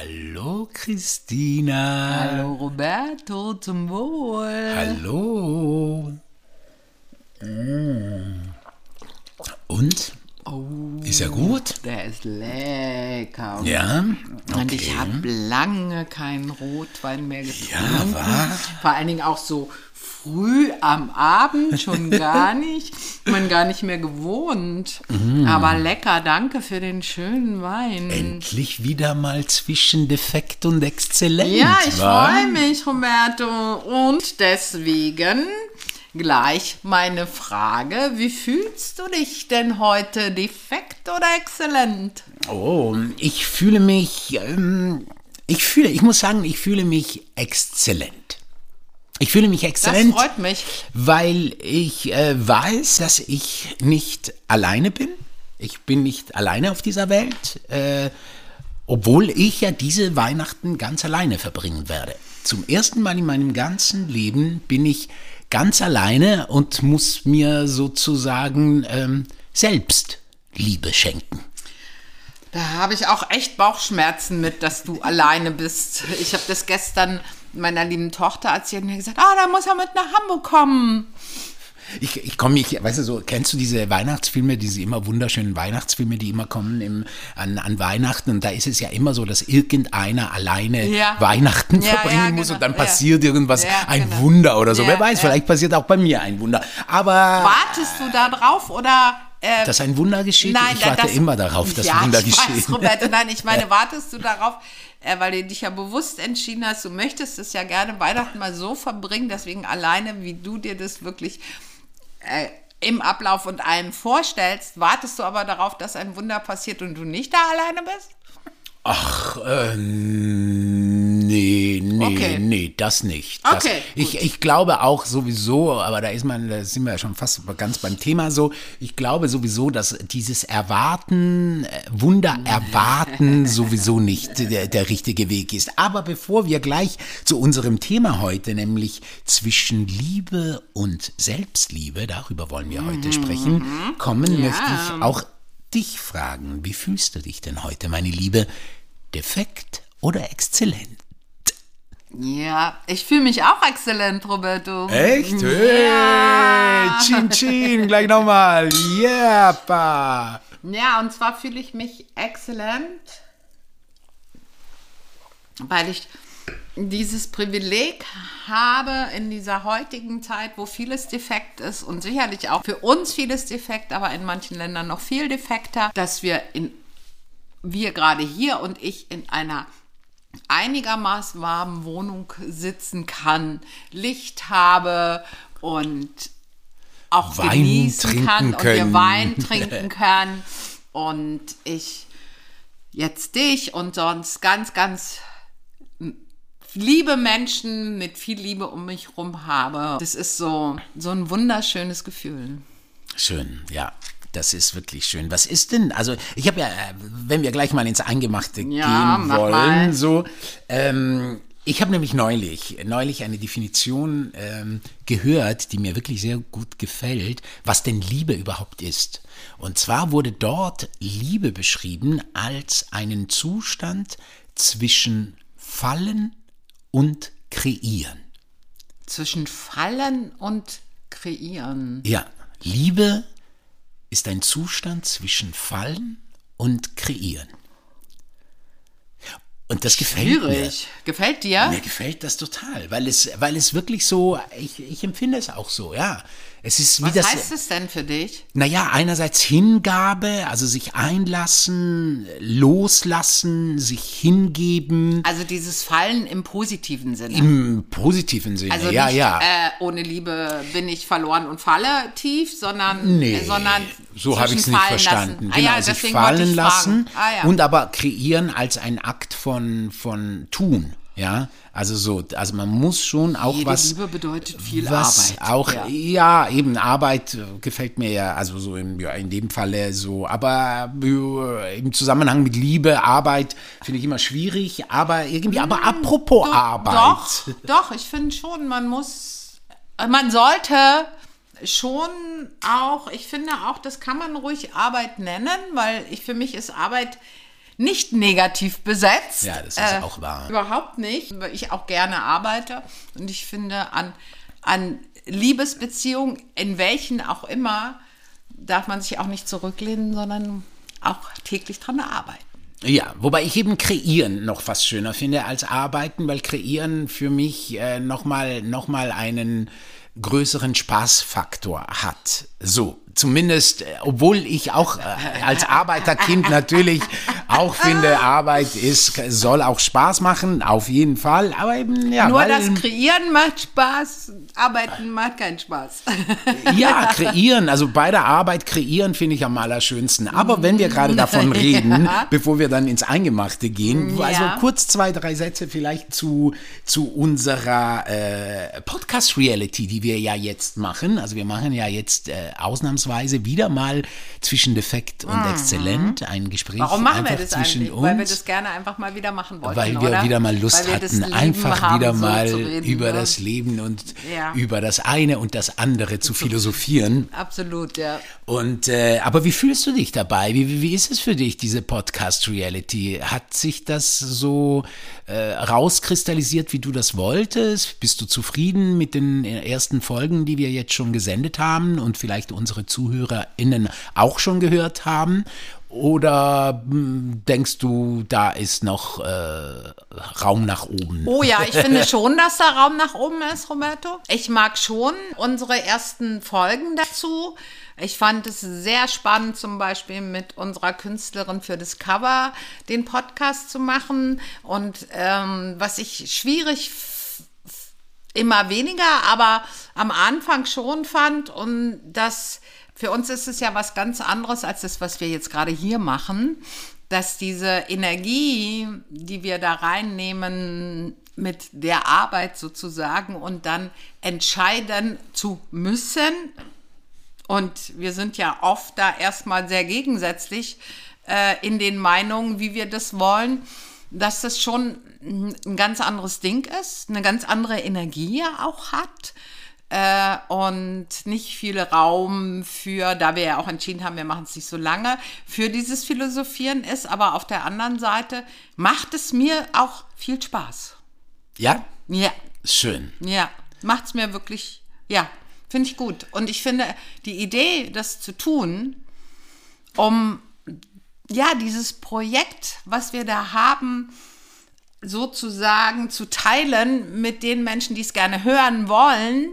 Hallo Christina. Hallo Roberto, zum Wohl. Hallo. Und? Oh, Ist er gut? der ist lecker. Ja. Und ich okay. habe lange keinen Rotwein mehr getrunken. Ja, wahr? Vor allen Dingen auch so früh am Abend schon gar nicht. Man gar nicht mehr gewohnt. Mm. Aber lecker, danke für den schönen Wein. Endlich wieder mal zwischen defekt und exzellent. Ja, ich freue mich, Roberto. Und deswegen gleich meine Frage. Wie fühlst du dich denn heute? Defekt oder exzellent? Oh, ich fühle mich, ähm, ich fühle, ich muss sagen, ich fühle mich exzellent. Ich fühle mich Das exzellent, freut mich. weil ich äh, weiß, dass ich nicht alleine bin. Ich bin nicht alleine auf dieser Welt, äh, obwohl ich ja diese Weihnachten ganz alleine verbringen werde. Zum ersten Mal in meinem ganzen Leben bin ich ganz alleine und muss mir sozusagen ähm, selbst Liebe schenken. Da habe ich auch echt Bauchschmerzen mit, dass du alleine bist. Ich habe das gestern meiner lieben Tochter erzählt und gesagt, ah, da muss er mit nach Hamburg kommen. Ich, ich komme nicht, weißt du so, kennst du diese Weihnachtsfilme, diese immer wunderschönen Weihnachtsfilme, die immer kommen im, an, an Weihnachten und da ist es ja immer so, dass irgendeiner alleine Ja. Weihnachten Ja, verbringen ja, muss genau, und dann passiert irgendwas, ein genau. Wunder oder so. Wer weiß, vielleicht passiert auch bei mir ein Wunder. Aber Wartest du da drauf oder... Äh, dass ein Wunder geschieht, Nein, ich warte das- immer darauf, dass ja, Wunder ich geschehen. Weiß, Roberto, nein, ich meine, wartest du darauf, äh, weil du dich ja bewusst entschieden hast, du möchtest es ja gerne Weihnachten mal so verbringen, deswegen alleine, wie du dir das wirklich äh, im Ablauf und allem vorstellst, wartest du aber darauf, dass ein Wunder passiert und du nicht da alleine bist? Ach, äh, nee, nee, Okay. nee, das nicht. Das, Okay, ich, ich glaube auch sowieso, aber da ist man, da sind wir ja schon fast ganz beim Thema so. Ich glaube sowieso, dass dieses Erwarten, äh, Wunder erwarten sowieso nicht der, der richtige Weg ist. Aber bevor wir gleich zu unserem Thema heute, nämlich zwischen Liebe und Selbstliebe, darüber wollen wir heute sprechen, kommen, möchte ich auch dich fragen. Wie fühlst du dich denn heute, meine Liebe? Defekt oder exzellent? Ja, ich fühle mich auch exzellent, Roberto. Echt? Ja. Chin chin, gleich nochmal. Yeah, pa. Ja, und zwar fühle ich mich exzellent, weil ich dieses Privileg habe in dieser heutigen Zeit, wo vieles defekt ist und sicherlich auch für uns vieles defekt, aber in manchen Ländern noch viel defekter, dass wir in wir gerade hier und ich in einer einigermaßen warmen Wohnung sitzen kann, Licht habe und auch Wein genießen trinken kann und können. wir Wein trinken können und ich jetzt dich und sonst ganz, ganz liebe Menschen mit viel Liebe um mich rum habe. Das ist so, so ein wunderschönes Gefühl. Schön, ja. Das ist wirklich schön. Was ist denn, also ich habe ja, äh, wenn wir gleich mal ins Eingemachte Ja, gehen wollen, mal. so, ähm, ich habe nämlich neulich, neulich eine Definition ähm, gehört, die mir wirklich sehr gut gefällt, was denn Liebe überhaupt ist. Und zwar wurde dort Liebe beschrieben als einen Zustand zwischen Fallen und Kreieren. Zwischen Fallen und Kreieren. Ja, Liebe ist ein Zustand zwischen Fallen und Kreieren. Und das gefällt Schwierig. Gefällt dir? mir. Mir gefällt das total, weil es, weil es wirklich so, ich, ich empfinde es auch so, ja. Es ist wie Was das. heißt es denn für dich? Naja, einerseits Hingabe, also sich einlassen, loslassen, sich hingeben, Also dieses Fallen im positiven Sinne. im positiven Sinne, also ja, nicht, ja. Äh, ohne Liebe bin ich verloren und falle tief, sondern, Nee, äh, sondern so habe ich es nicht fallen verstanden. Lassen. Genau, ah, ja, sich fallen lassen. Ah, ja. und aber kreieren als ein Akt von, von tun. Ja, also so, also man muss schon auch Jede was. Liebe bedeutet viel was Arbeit. auch, Ja. ja. eben Arbeit äh, gefällt mir ja, also so in, ja, in dem Falle so, aber äh, im Zusammenhang mit Liebe, Arbeit finde ich immer schwierig, aber irgendwie, aber apropos Hm, Doch, Arbeit. Doch, doch, ich finde schon, man muss, man sollte schon auch, ich finde auch, das kann man ruhig Arbeit nennen, weil ich für mich ist Arbeit nicht negativ besetzt. Ja, das ist äh, auch wahr. Überhaupt nicht, weil ich auch gerne arbeite und ich finde, an, an Liebesbeziehungen, in welchen auch immer, darf man sich auch nicht zurücklehnen, sondern auch täglich dran arbeiten. Ja, wobei ich eben kreieren noch fast schöner finde als arbeiten, weil kreieren für mich äh, nochmal noch mal einen größeren Spaßfaktor hat. So, zumindest, äh, obwohl ich auch äh, als Arbeiterkind natürlich auch finde, Arbeit ist, soll auch Spaß machen, auf jeden Fall. Aber eben, ja. Nur weil, das Kreieren macht Spaß, Arbeiten macht keinen Spaß. Ja, kreieren, also bei der Arbeit kreieren finde ich am allerschönsten. Aber wenn wir gerade davon reden, ja. bevor wir dann ins Eingemachte gehen, ja. also kurz zwei, drei Sätze vielleicht zu, zu unserer äh, Podcast-Reality, die wir ja jetzt machen. Also wir machen ja jetzt äh, ausnahmsweise wieder mal zwischen defekt und mhm. exzellent ein Gespräch. Warum machen wir das eigentlich? Uns, weil wir das gerne einfach mal wieder machen wollten. Weil wir oder? wieder mal Lust hatten, einfach wieder mal so reden, über ne? das Leben und ja. über das eine und das andere zu philosophieren. Absolut, ja. Und äh, aber wie fühlst du dich dabei? Wie, wie, wie ist es für dich, diese Podcast-Reality? Hat sich das so äh, rauskristallisiert, wie du das wolltest? Bist du zufrieden mit den ersten Folgen, die wir jetzt schon gesendet haben und vielleicht unsere ZuhörerInnen auch schon gehört haben? Oder hm, denkst du, da ist noch äh, Raum nach oben? Oh ja, ich finde schon, dass da Raum nach oben ist, Roberto. Ich mag schon unsere ersten Folgen dazu. Ich fand es sehr spannend, zum Beispiel mit unserer Künstlerin für das Cover den Podcast zu machen. Und ähm, was ich schwierig immer weniger, aber am Anfang schon fand und das für uns ist es ja was ganz anderes als das, was wir jetzt gerade hier machen, dass diese Energie, die wir da reinnehmen mit der Arbeit sozusagen und dann entscheiden zu müssen, und wir sind ja oft da erstmal sehr gegensätzlich äh, in den Meinungen, wie wir das wollen, dass das schon ein ganz anderes Ding ist, eine ganz andere Energie auch hat äh, und nicht viel Raum für, da wir ja auch entschieden haben, wir machen es nicht so lange, für dieses Philosophieren ist. Aber auf der anderen Seite macht es mir auch viel Spaß. Ja? Ja. Schön. Ja, macht es mir wirklich, ja, finde ich gut. Und ich finde die Idee, das zu tun, um ja, dieses Projekt, was wir da haben, sozusagen zu teilen mit den Menschen, die es gerne hören wollen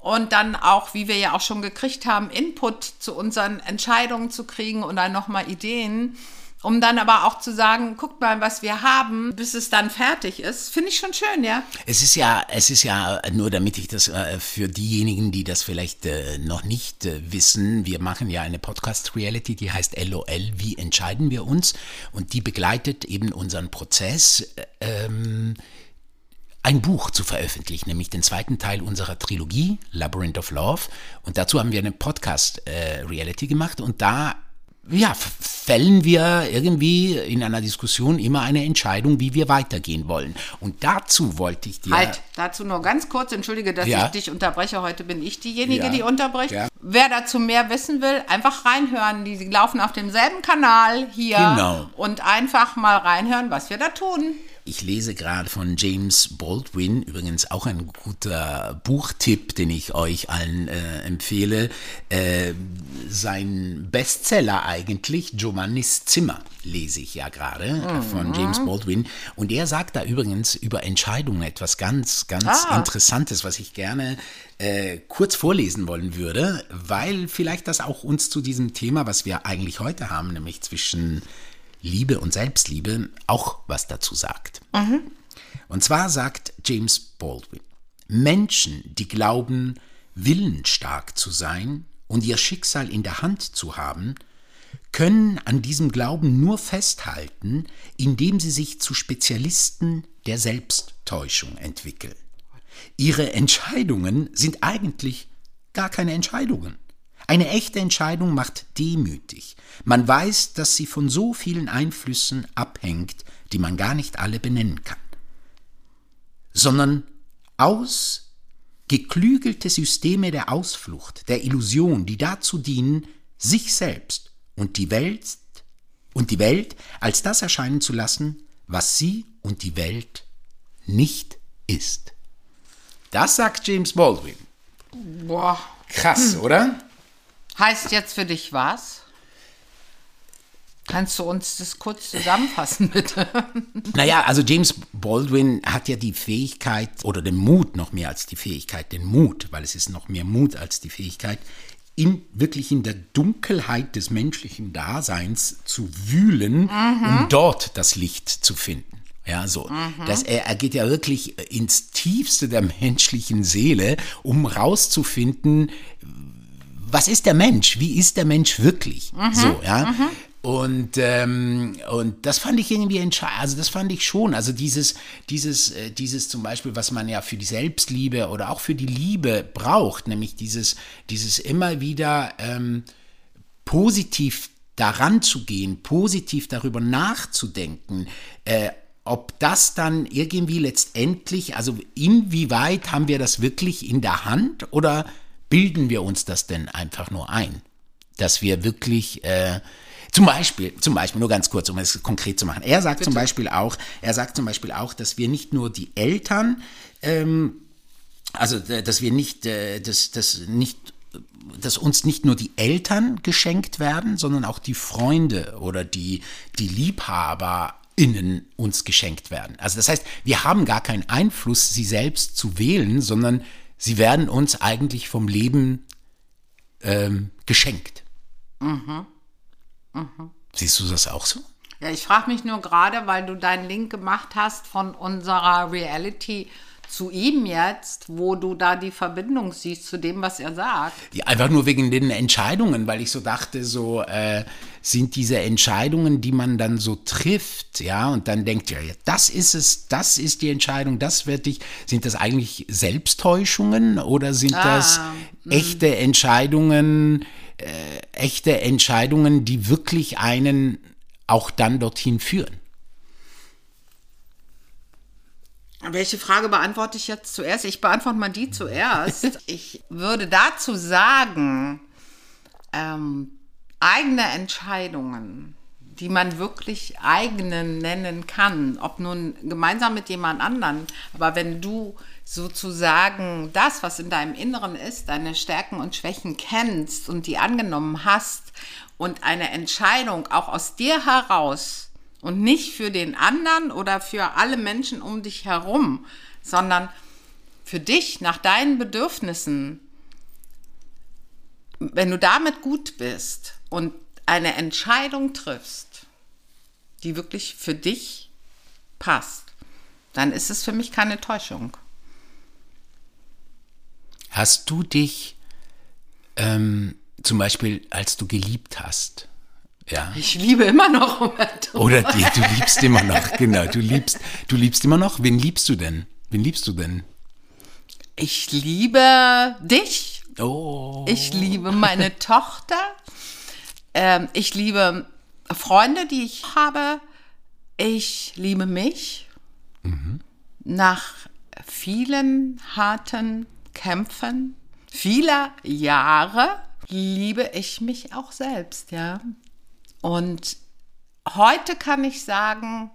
und dann auch, wie wir ja auch schon gekriegt haben, Input zu unseren Entscheidungen zu kriegen und dann nochmal Ideen, um dann aber auch zu sagen, guckt mal, was wir haben, bis es dann fertig ist, finde ich schon schön, ja. Es ist ja, es ist ja nur, damit ich das äh, für diejenigen, die das vielleicht äh, noch nicht äh, wissen, wir machen ja eine Podcast-Reality, die heißt LOL, wie entscheiden wir uns? Und die begleitet eben unseren Prozess. Ähm, ein Buch zu veröffentlichen, nämlich den zweiten Teil unserer Trilogie, Labyrinth of Love. Und dazu haben wir eine Podcast-Reality äh, gemacht und da ja, fällen wir irgendwie in einer Diskussion immer eine Entscheidung, wie wir weitergehen wollen. Und dazu wollte ich dir. Halt, dazu nur ganz kurz, entschuldige, dass ja. ich dich unterbreche. Heute bin ich diejenige, ja. die unterbricht. Ja. Wer dazu mehr wissen will, einfach reinhören. Die laufen auf demselben Kanal hier. Genau. Und einfach mal reinhören, was wir da tun. Ich lese gerade von James Baldwin, übrigens auch ein guter Buchtipp, den ich euch allen äh, empfehle. Äh, sein Bestseller eigentlich, Giovannis Zimmer, lese ich ja gerade mhm. von James Baldwin. Und er sagt da übrigens über Entscheidungen etwas ganz, ganz ah. Interessantes, was ich gerne äh, kurz vorlesen wollen würde, weil vielleicht das auch uns zu diesem Thema, was wir eigentlich heute haben, nämlich zwischen Liebe und Selbstliebe auch was dazu sagt. Mhm. Und zwar sagt James Baldwin, Menschen, die glauben, willensstark zu sein und ihr Schicksal in der Hand zu haben, können an diesem Glauben nur festhalten, indem sie sich zu Spezialisten der Selbsttäuschung entwickeln. Ihre Entscheidungen sind eigentlich gar keine Entscheidungen. Eine echte Entscheidung macht demütig. Man weiß, dass sie von so vielen Einflüssen abhängt, die man gar nicht alle benennen kann, sondern aus geklügelte Systeme der Ausflucht, der Illusion, die dazu dienen, sich selbst und die Welt und die Welt als das erscheinen zu lassen, was sie und die Welt nicht ist. Das sagt James Baldwin. Boah. Krass, oder? Heißt jetzt für dich was? Kannst du uns das kurz zusammenfassen, bitte? Naja, also James Baldwin hat ja die Fähigkeit oder den Mut, noch mehr als die Fähigkeit, den Mut, weil es ist noch mehr Mut als die Fähigkeit, in, wirklich in der Dunkelheit des menschlichen Daseins zu wühlen, um dort das Licht zu finden. Ja, so. Das, er, er geht ja wirklich ins Tiefste der menschlichen Seele, um rauszufinden, was ist der Mensch? Wie ist der Mensch wirklich? So, ja. Und, ähm, und das fand ich irgendwie entscheidend, also das fand ich schon, also dieses, dieses, äh, dieses zum Beispiel, was man ja für die Selbstliebe oder auch für die Liebe braucht, nämlich dieses, dieses immer wieder ähm, positiv daran zu gehen, positiv darüber nachzudenken, äh, ob das dann irgendwie letztendlich, also inwieweit haben wir das wirklich in der Hand oder bilden wir uns das denn einfach nur ein? Dass wir wirklich, äh, zum Beispiel, zum Beispiel, nur ganz kurz, um es konkret zu machen. Er sagt zum Beispiel auch, er sagt zum Beispiel auch, dass wir nicht nur die Eltern, ähm, also dass wir nicht, äh, dass, dass nicht dass uns nicht nur die Eltern geschenkt werden, sondern auch die Freunde oder die, die LiebhaberInnen uns geschenkt werden. Also das heißt, wir haben gar keinen Einfluss, sie selbst zu wählen, sondern sie werden uns eigentlich vom Leben ähm, geschenkt. Siehst du das auch so? Ja, ich frage mich nur gerade, weil du deinen Link gemacht hast von unserer Reality zu ihm jetzt, wo du da die Verbindung siehst zu dem, was er sagt. Ja, einfach nur wegen den Entscheidungen, weil ich so dachte, so äh, sind diese Entscheidungen, die man dann so trifft, ja, und dann denkt, ja, ja, das ist es, das ist die Entscheidung, das wird dich, sind das eigentlich Selbsttäuschungen oder sind Ah, das echte Entscheidungen, äh, echte Entscheidungen, die wirklich einen auch dann dorthin führen? Welche Frage beantworte ich jetzt zuerst? Ich beantworte mal die zuerst. Ich würde dazu sagen, ähm, eigene Entscheidungen, die man wirklich eigene nennen kann, ob nun gemeinsam mit jemand anderen, aber wenn du sozusagen das, was in deinem Inneren ist, deine Stärken und Schwächen kennst und die angenommen hast und eine Entscheidung auch aus dir heraus und nicht für den anderen oder für alle Menschen um dich herum, sondern für dich nach deinen Bedürfnissen, wenn du damit gut bist und eine Entscheidung triffst, die wirklich für dich passt, dann ist es für mich keine Täuschung. Hast du dich ähm, zum Beispiel, als du geliebt hast, ja, Ich liebe immer noch Roberto. Oder die, du liebst immer noch, genau. Du liebst, du liebst immer noch. Wen liebst du denn? Wen liebst du denn? Ich liebe dich. Oh. Ich liebe meine Tochter. Ähm, ich liebe Freunde, die ich habe. Ich liebe mich. Nach vielen harten Kämpfen, vieler Jahre, liebe ich mich auch selbst, ja. Und heute kann ich sagen,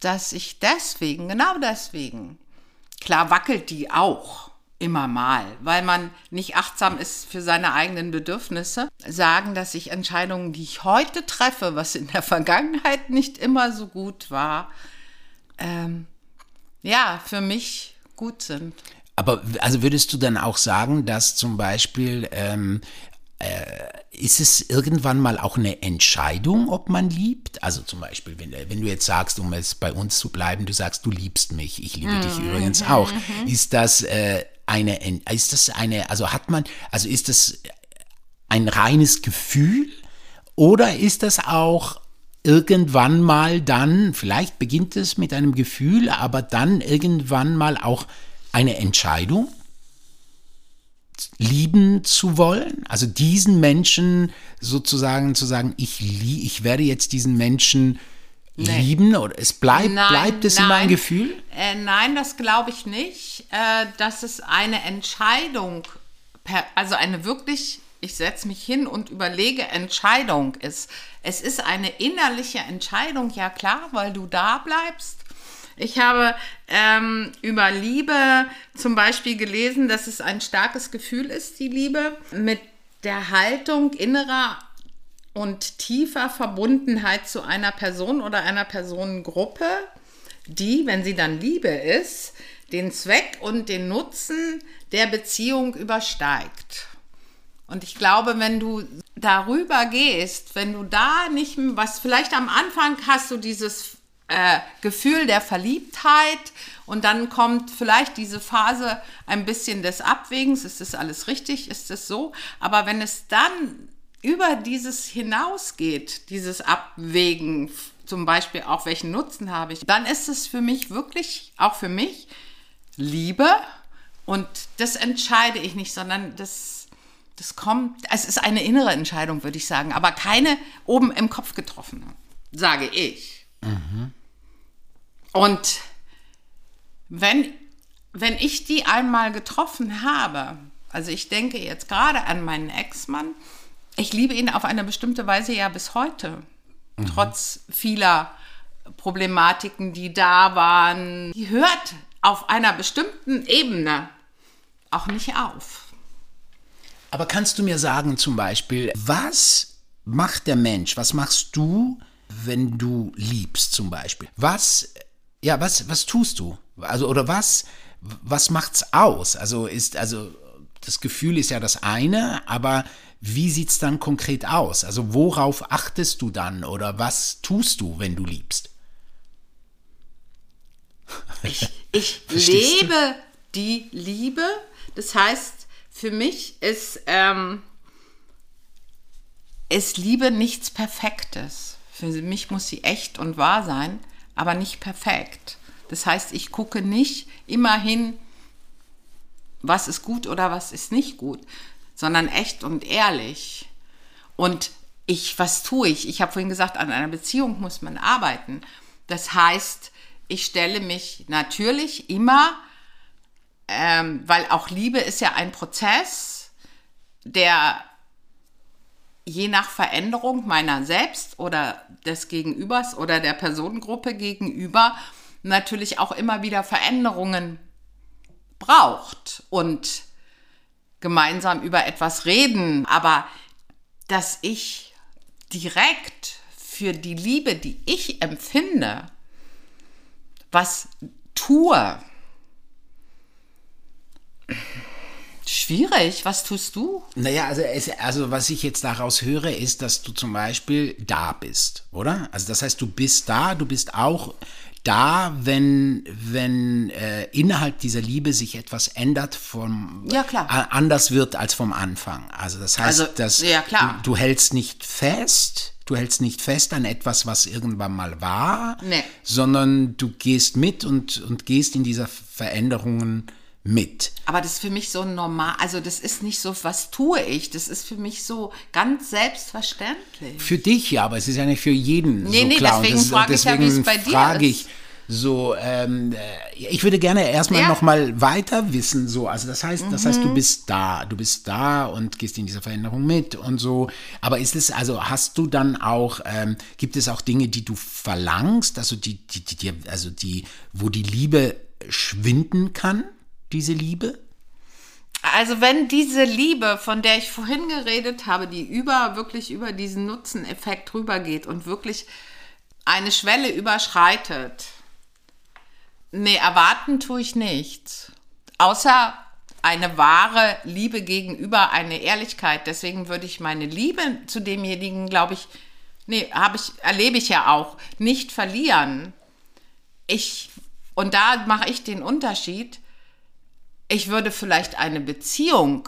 dass ich deswegen, genau deswegen, klar wackelt die auch immer mal, weil man nicht achtsam ist für seine eigenen Bedürfnisse, sagen, dass ich Entscheidungen, die ich heute treffe, was in der Vergangenheit nicht immer so gut war, ähm, ja, für mich gut sind. Aber also würdest du dann auch sagen, dass zum Beispiel ähm, äh, ist es irgendwann mal auch eine Entscheidung, ob man liebt? Also zum Beispiel, wenn, wenn du jetzt sagst, um es bei uns zu bleiben, du sagst, du liebst mich, ich liebe dich übrigens auch. Ist das äh, eine, ist das eine, also hat man, also ist das ein reines Gefühl oder ist das auch irgendwann mal dann, vielleicht beginnt es mit einem Gefühl, aber dann irgendwann mal auch eine Entscheidung? Lieben zu wollen, also diesen Menschen sozusagen zu sagen, ich, lie ich werde jetzt diesen Menschen lieben oder es bleibt, Nein, bleibt es immer ein nein. Gefühl? Äh, nein, das glaube ich nicht. Äh, das ist eine Entscheidung, per, also eine wirklich ich setze mich hin und überlege, Entscheidung ist. Es ist eine innerliche Entscheidung, ja klar, weil du da bleibst. Ich habe ähm, über Liebe zum Beispiel gelesen, dass es ein starkes Gefühl ist, die Liebe, mit der Haltung innerer und tiefer Verbundenheit zu einer Person oder einer Personengruppe, die, wenn sie dann Liebe ist, den Zweck und den Nutzen der Beziehung übersteigt. Und ich glaube, wenn du darüber gehst, wenn du da nicht, was vielleicht am Anfang hast du dieses äh, Gefühl der Verliebtheit. Und dann kommt vielleicht diese Phase ein bisschen des Abwägens, ist das alles richtig, ist das so, aber wenn es dann über dieses hinausgeht, dieses Abwägen, zum Beispiel auch welchen Nutzen habe ich, dann ist es für mich wirklich, auch für mich, Liebe. Und das entscheide ich nicht, sondern das, das kommt, es ist eine innere Entscheidung, würde ich sagen, aber keine oben im Kopf getroffene, sage ich. Mhm. Und wenn, wenn ich die einmal getroffen habe, also ich denke jetzt gerade an meinen Ex-Mann, ich liebe ihn auf eine bestimmte Weise ja bis heute, mhm. trotz vieler Problematiken, die da waren. Die hört auf einer bestimmten Ebene auch nicht auf. Aber kannst du mir sagen zum Beispiel, was macht der Mensch, was machst du, wenn du liebst zum Beispiel? Was, ja, was, was tust du? Also, oder was, was macht's aus? Also ist, also das Gefühl ist ja das eine, aber wie sieht's dann konkret aus? Also worauf achtest du dann oder was tust du, wenn du liebst? Ich, ich lebe du? die Liebe. Das heißt, für mich ist, ähm, ist Liebe nichts Perfektes. Für mich muss sie echt und wahr sein, aber nicht perfekt. Das heißt, ich gucke nicht immer hin, was ist gut oder was ist nicht gut, sondern echt und ehrlich. Und ich, was tue ich? Ich habe vorhin gesagt, an einer Beziehung muss man arbeiten. Das heißt, ich stelle mich natürlich immer, ähm, weil auch Liebe ist ja ein Prozess, der je nach Veränderung meiner selbst oder des Gegenübers oder der Personengruppe gegenüber natürlich auch immer wieder Veränderungen braucht und gemeinsam über etwas reden, aber dass ich direkt für die Liebe, die ich empfinde, was tue. Schwierig, was tust du? Naja, also, es, also was ich jetzt daraus höre, ist, dass du zum Beispiel da bist, oder? Also das heißt, du bist da, du bist auch da, wenn, wenn äh, innerhalb dieser Liebe sich etwas ändert, vom, ja, klar. Äh, anders wird als vom Anfang. Also das heißt, also, dass ja, du, du, hältst nicht fest, du hältst nicht fest an etwas, was irgendwann mal war, nee. sondern du gehst mit und, und gehst in dieser Veränderungen mit. Aber das ist für mich so normal, also das ist nicht so, was tue ich, das ist für mich so ganz selbstverständlich. Für dich ja, aber es ist ja nicht für jeden nee, so nee, klar. Deswegen frage ich ja, wie es bei dir frage ich, ist. So, ähm, äh, ich würde gerne erstmal Ja. noch mal weiter wissen. So, also das heißt, das heißt, Mhm. du bist da, du bist da und gehst in dieser Veränderung mit und so. Aber ist es, also hast du dann auch, ähm, gibt es auch Dinge, die du verlangst, also die, die, die, also die, wo die Liebe schwinden kann, diese Liebe? Also wenn diese Liebe, von der ich vorhin geredet habe, die über, wirklich über diesen Nutzeneffekt rübergeht und wirklich eine Schwelle überschreitet, nee, erwarten tue ich nichts. Außer eine wahre Liebe gegenüber, eine Ehrlichkeit. Deswegen würde ich meine Liebe zu demjenigen, glaube ich, nee, habe ich, erlebe ich ja auch, nicht verlieren. Ich, und da mache ich den Unterschied. Ich würde vielleicht eine Beziehung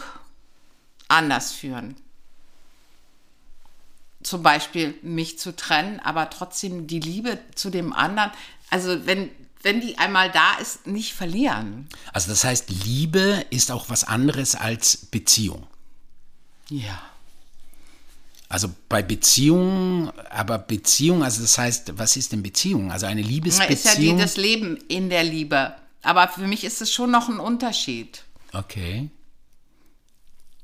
anders führen. Zum Beispiel mich zu trennen, aber trotzdem die Liebe zu dem anderen. Also wenn, wenn die einmal da ist, nicht verlieren. Also das heißt, Liebe ist auch was anderes als Beziehung. Ja. Also bei Beziehung, aber Beziehung, also das heißt, was ist denn Beziehung? Also eine Ist ja die, Liebesbeziehung. das Leben in der Liebe. Aber für mich ist es schon noch ein Unterschied. okay.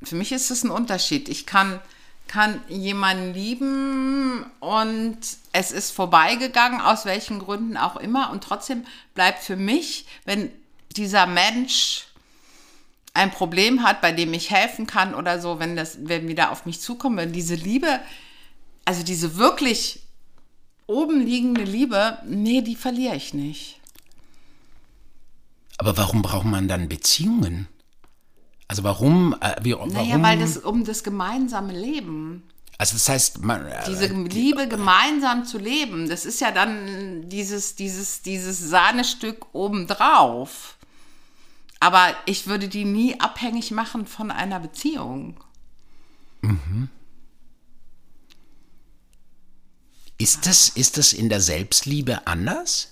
Für mich ist es ein Unterschied. Ich kann, kann jemanden lieben und es ist vorbeigegangen, aus welchen Gründen auch immer. Und trotzdem bleibt für mich, wenn dieser Mensch ein Problem hat, bei dem ich helfen kann oder so, wenn das, wenn wieder auf mich zukommt, wenn diese Liebe, also diese wirklich oben liegende Liebe, nee, die verliere ich nicht. Aber warum braucht man dann Beziehungen? Also warum? Äh, wie, warum? Naja, weil das um das gemeinsame Leben. Also das heißt, man, äh, Diese Liebe gemeinsam zu leben, das ist ja dann dieses, dieses, dieses Sahnestück obendrauf. Aber ich würde die nie abhängig machen von einer Beziehung. ist das, ist das in der Selbstliebe anders?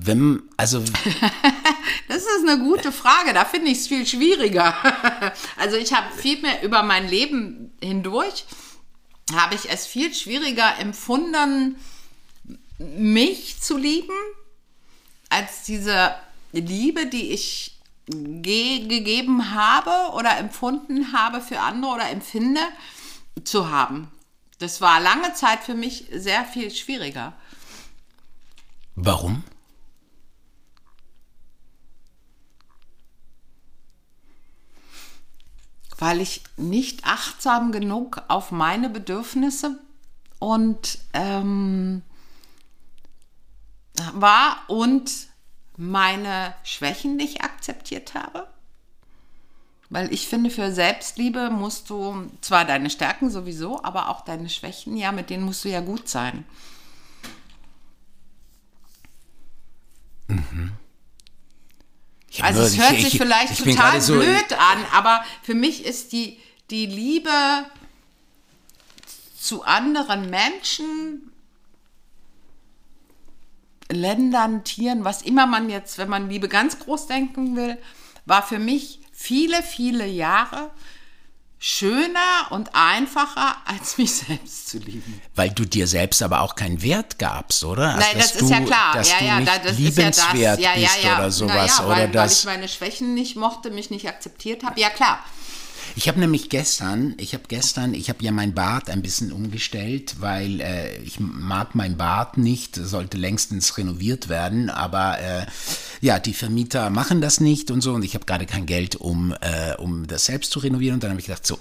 Wenn, also, Das ist eine gute Frage, da finde ich es viel schwieriger. Also ich habe viel mehr über mein Leben hindurch, habe ich es viel schwieriger empfunden, mich zu lieben, als diese Liebe, die ich ge gegeben habe oder empfunden habe für andere oder empfinde, zu haben. Das war lange Zeit für mich sehr viel schwieriger. warum? Weil ich nicht achtsam genug auf meine Bedürfnisse und ähm, war und meine Schwächen nicht akzeptiert habe. Weil ich finde, für Selbstliebe musst du zwar deine Stärken sowieso, aber auch deine Schwächen, ja, mit denen musst du ja gut sein. Ich hab Also es hört ich- sich ich- vielleicht ich total so- blöd an, aber für mich ist die, die Liebe zu anderen Menschen, Ländern, Tieren, was immer man jetzt, wenn man Liebe ganz groß denken will, war für mich viele, viele Jahre schöner und einfacher, als mich selbst zu lieben. Weil du dir selbst aber auch keinen Wert gabst, oder? Also, Nein, das ist ja du- klar. Dass ja, du ja, nicht da- das ist liebenswert ja das. Ja, ja, bist ja. oder sowas. Naja, oder weil, weil ich meine Schwächen nicht mochte, mich nicht akzeptiert habe. Ja, klar. Ich habe nämlich gestern, ich habe gestern, ich habe ja mein Bad ein bisschen umgestellt, weil äh, ich mag mein Bad nicht, sollte längstens renoviert werden, aber äh, ja, die Vermieter machen das nicht und so und ich habe gerade kein Geld, um, äh, um das selbst zu renovieren und dann habe ich gedacht, so,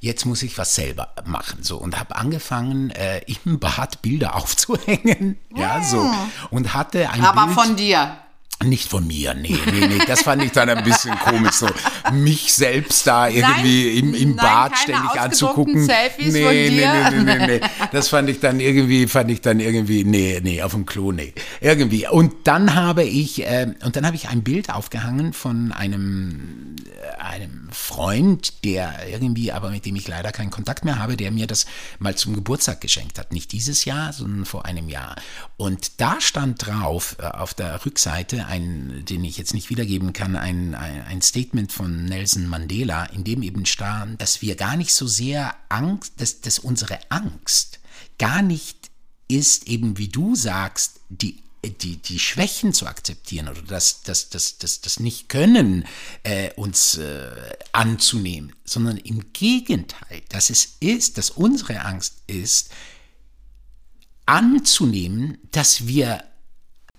jetzt muss ich was selber machen, so und habe angefangen äh, im Bad Bilder aufzuhängen, ja so und hatte ein Aber Bild, von dir. Nicht von mir, nee, nee, nee, das fand ich dann ein bisschen komisch, so mich selbst da irgendwie im, im nein, Bad ständig anzugucken. Selfies nee, von nee, dir. nee, nee, nee, nee, das fand ich dann irgendwie, fand ich dann irgendwie, nee, nee, auf dem Klo, nee, irgendwie. Und dann habe ich, äh, und dann habe ich ein Bild aufgehangen von einem, äh, einem Freund, der irgendwie, aber mit dem ich leider keinen Kontakt mehr habe, der mir das mal zum Geburtstag geschenkt hat. Nicht dieses Jahr, sondern vor einem Jahr. Und da stand drauf, äh, auf der Rückseite, ein, den ich jetzt nicht wiedergeben kann, ein, ein, Statement von Nelson Mandela, in dem eben stand, dass wir gar nicht so sehr Angst, dass, dass unsere Angst gar nicht ist, eben wie du sagst, die die, die Schwächen zu akzeptieren oder das, das, das, das, das Nicht-Können äh, uns äh, anzunehmen, sondern im Gegenteil, dass es ist, dass unsere Angst ist, anzunehmen, dass wir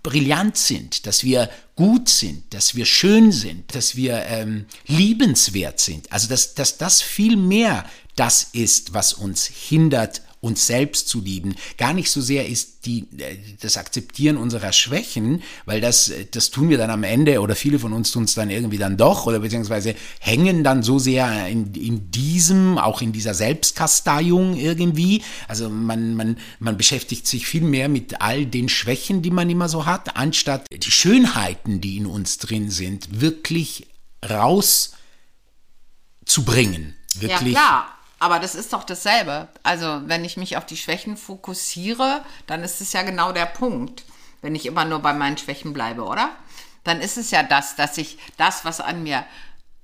brillant sind, dass wir gut sind, dass wir schön sind, dass wir ähm, liebenswert sind. Also dass, dass das viel mehr das ist, was uns hindert, uns selbst zu lieben. Gar nicht so sehr ist die, äh, das Akzeptieren unserer Schwächen, weil das, äh, das tun wir dann am Ende oder viele von uns tun es dann irgendwie dann doch oder beziehungsweise hängen dann so sehr in, in diesem, auch in dieser Selbstkasteiung irgendwie. Also man, man, man beschäftigt sich viel mehr mit all den Schwächen, die man immer so hat, anstatt die Schönheiten, die in uns drin sind, wirklich rauszubringen. Wirklich. Ja, klar. Aber das ist doch dasselbe. Also, wenn ich mich auf die Schwächen fokussiere, dann ist es ja genau der Punkt. Wenn ich immer nur bei meinen Schwächen bleibe, oder? Dann ist es ja das, dass ich das, was an mir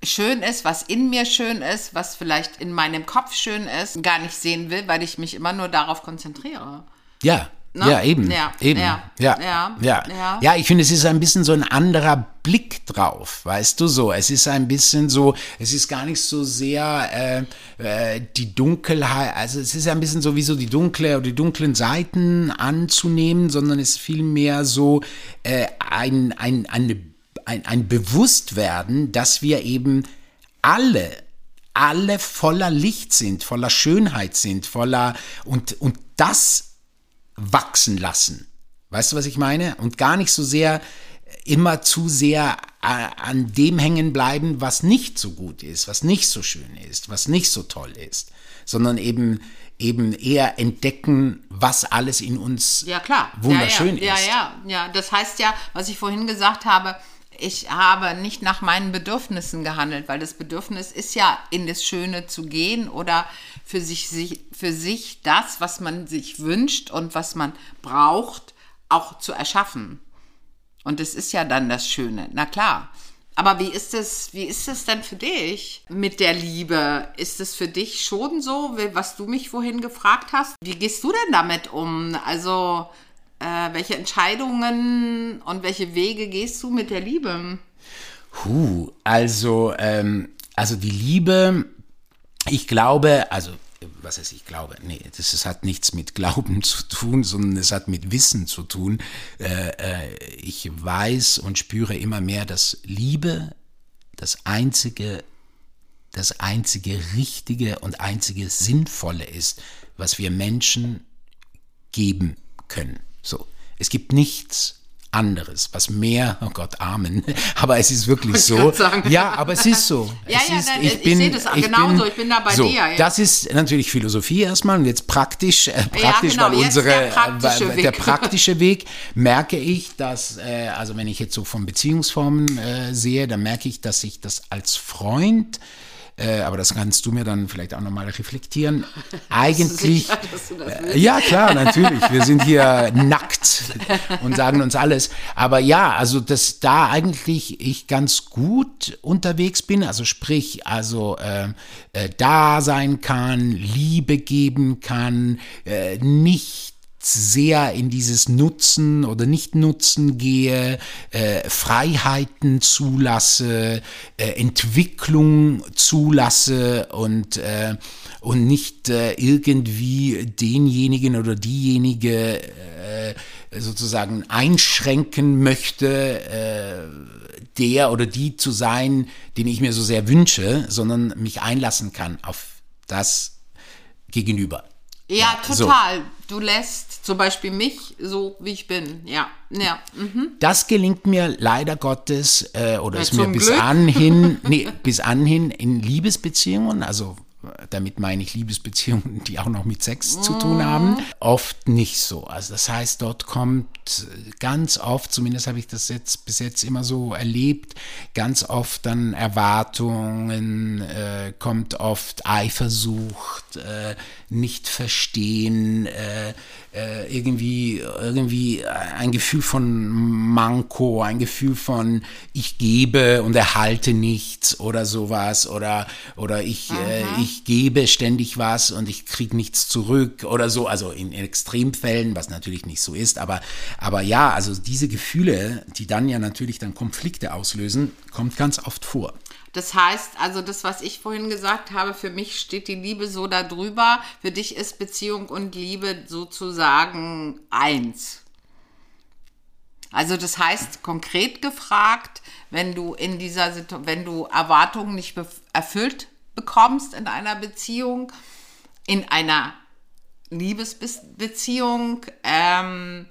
schön ist, was in mir schön ist, was vielleicht in meinem Kopf schön ist, gar nicht sehen will, weil ich mich immer nur darauf konzentriere. Ja, Ne? Ja, eben. Ja, eben. ja, Ja, ja, ja, ja. ja. ich finde, es ist ein bisschen so ein anderer Blick drauf, weißt du so. Es ist ein bisschen so, es ist gar nicht so sehr äh, äh, die Dunkelheit, also es ist ein bisschen so wie so die dunkle oder die dunklen Seiten anzunehmen, sondern es ist vielmehr so äh, ein, ein, eine, ein, ein Bewusstwerden, dass wir eben alle alle voller Licht sind, voller Schönheit sind, voller und, und das wachsen lassen. Weißt du, was ich meine? Und gar nicht so sehr immer zu sehr äh, an dem hängen bleiben, was nicht so gut ist, was nicht so schön ist, was nicht so toll ist, sondern eben eben eher entdecken, was alles in uns Ja, klar. wunderschön ja, ja, ist. Ja, ja, ja. Das heißt ja, was ich vorhin gesagt habe, ich habe nicht nach meinen Bedürfnissen gehandelt, weil das Bedürfnis ist ja, in das Schöne zu gehen oder für sich, sich, für sich das, was man sich wünscht und was man braucht, auch zu erschaffen. Und das ist ja dann das Schöne, na klar. Aber wie ist es, wie ist es denn für dich mit der Liebe? Ist es für dich schon so, was du mich vorhin gefragt hast? Wie gehst du denn damit um? Also, äh, welche Entscheidungen und welche Wege gehst du mit der Liebe? Puh, also, ähm, also die Liebe, ich glaube, also was heißt ich glaube, nee, das, das hat nichts mit Glauben zu tun, sondern es hat mit Wissen zu tun. Äh, äh, ich weiß und spüre immer mehr, dass Liebe das einzige, das einzige Richtige und einzige Sinnvolle ist, was wir Menschen geben können. So, es gibt nichts anderes, was mehr, oh Gott, Amen, aber es ist wirklich so. grad sagen. Ja, aber es ist so. Ja, es ja, ist, nein, ich sehe das genauso, ich bin da bei so, dir, ja. Das ist natürlich Philosophie erstmal und jetzt praktisch, äh, praktisch, genau, weil unsere, der praktische äh, der Weg. praktische Weg, merke ich, dass, äh, also wenn ich jetzt so von Beziehungsformen äh, sehe, dann merke ich, dass ich das als Freund äh, aber das kannst du mir dann vielleicht auch nochmal reflektieren. Eigentlich, sicher, äh, ja klar, natürlich, wir sind hier nackt und sagen uns alles. Aber ja, also dass da eigentlich ich ganz gut unterwegs bin, also sprich, also äh, äh, da sein kann, Liebe geben kann, äh, nicht sehr in dieses Nutzen oder Nicht-Nutzen gehe, äh, Freiheiten zulasse, äh, Entwicklung zulasse und, äh, und nicht äh, irgendwie denjenigen oder diejenige äh, sozusagen einschränken möchte, äh, der oder die zu sein, den ich mir so sehr wünsche, sondern mich einlassen kann auf das Gegenüber. Ja, so. total. Du lässt zum Beispiel mich so, wie ich bin. Ja, ja. Mhm. Das gelingt mir leider Gottes äh, oder Ja, ist mir bis Glück. anhin, nee, bis anhin in Liebesbeziehungen, also äh, damit meine ich Liebesbeziehungen, die auch noch mit Sex zu tun Mhm. haben, oft nicht so. Also das heißt, dort kommt äh, ganz oft, zumindest habe ich das jetzt bis jetzt immer so erlebt, ganz oft dann Erwartungen, äh, kommt oft Eifersucht, äh, nicht verstehen, äh, äh, irgendwie, irgendwie ein Gefühl von Manko, ein Gefühl von ich gebe und erhalte nichts oder sowas oder, oder ich, äh, ich gebe ständig was und ich kriege nichts zurück oder so, also in, in Extremfällen, was natürlich nicht so ist, aber, aber ja, also diese Gefühle, die dann ja natürlich dann Konflikte auslösen, kommt ganz oft vor. Das heißt, also das, was ich vorhin gesagt habe, für mich steht die Liebe so da drüber. Für dich ist Beziehung und Liebe sozusagen eins. Also das heißt, konkret gefragt, wenn du in dieser Situation, wenn du Erwartungen nicht erfüllt bekommst in einer Beziehung, in einer Liebesbeziehung, ähm,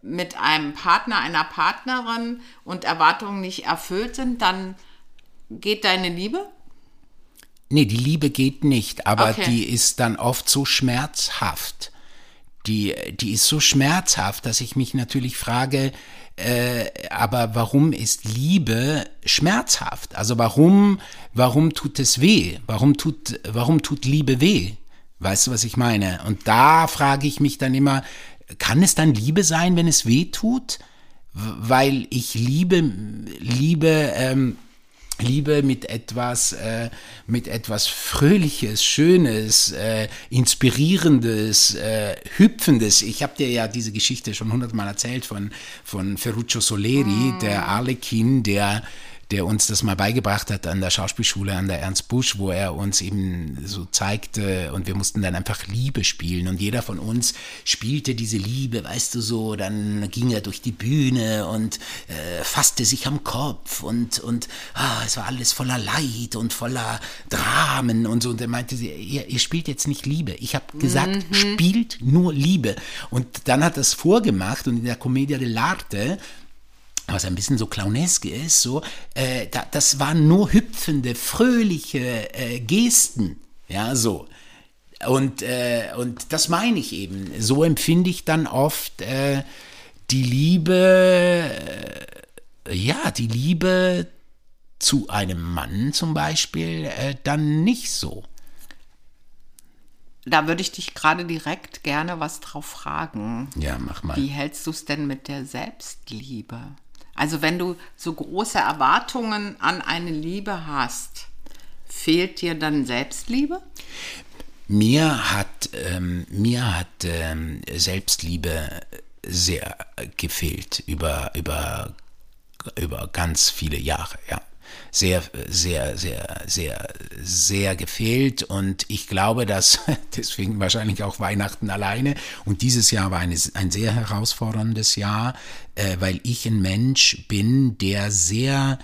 mit einem Partner, einer Partnerin und Erwartungen nicht erfüllt sind, dann geht deine Liebe? Nee, die Liebe geht nicht, aber Okay. die ist dann oft so schmerzhaft. Die, die ist so schmerzhaft, dass ich mich natürlich frage, äh, aber warum ist Liebe schmerzhaft? Also warum, warum tut es weh? Warum tut, warum tut Liebe weh? Weißt du, was ich meine? Und da frage ich mich dann immer, kann es dann Liebe sein, wenn es weh tut? Weil ich liebe, liebe, ähm, Liebe mit etwas, äh, mit etwas Fröhliches, Schönes, äh, Inspirierendes, äh, Hüpfendes. Ich habe dir ja diese Geschichte schon hundertmal erzählt von, von Ferruccio Soleri, mm. der Arlekin, der der uns das mal beigebracht hat an der Schauspielschule, an der Ernst Busch, wo er uns eben so zeigte und wir mussten dann einfach Liebe spielen und jeder von uns spielte diese Liebe, weißt du so, dann ging er durch die Bühne und äh, fasste sich am Kopf und, und ah, es war alles voller Leid und voller Dramen und so und er meinte, ihr, ihr spielt jetzt nicht Liebe. Ich habe gesagt, mhm. spielt nur Liebe und dann hat er es vorgemacht und in der Commedia dell'arte was ein bisschen so clownesk ist, so, äh, da, das waren nur hüpfende, fröhliche äh, Gesten, ja, so. Und, äh, und das meine ich eben. So empfinde ich dann oft äh, die Liebe, äh, ja, die Liebe zu einem Mann zum Beispiel äh, dann nicht so. Da würde ich dich gerade direkt gerne was drauf fragen. Ja, mach mal. Wie hältst du es denn mit der Selbstliebe? Also wenn du so große Erwartungen an eine Liebe hast, fehlt dir dann Selbstliebe? Mir hat, ähm, mir hat ähm, Selbstliebe sehr gefehlt über, über, über ganz viele Jahre, ja sehr, sehr, sehr, sehr, sehr gefehlt. Und ich glaube, dass deswegen wahrscheinlich auch Weihnachten alleine. Und dieses Jahr war eine, ein sehr herausforderndes Jahr, äh, weil ich ein Mensch bin, der sehr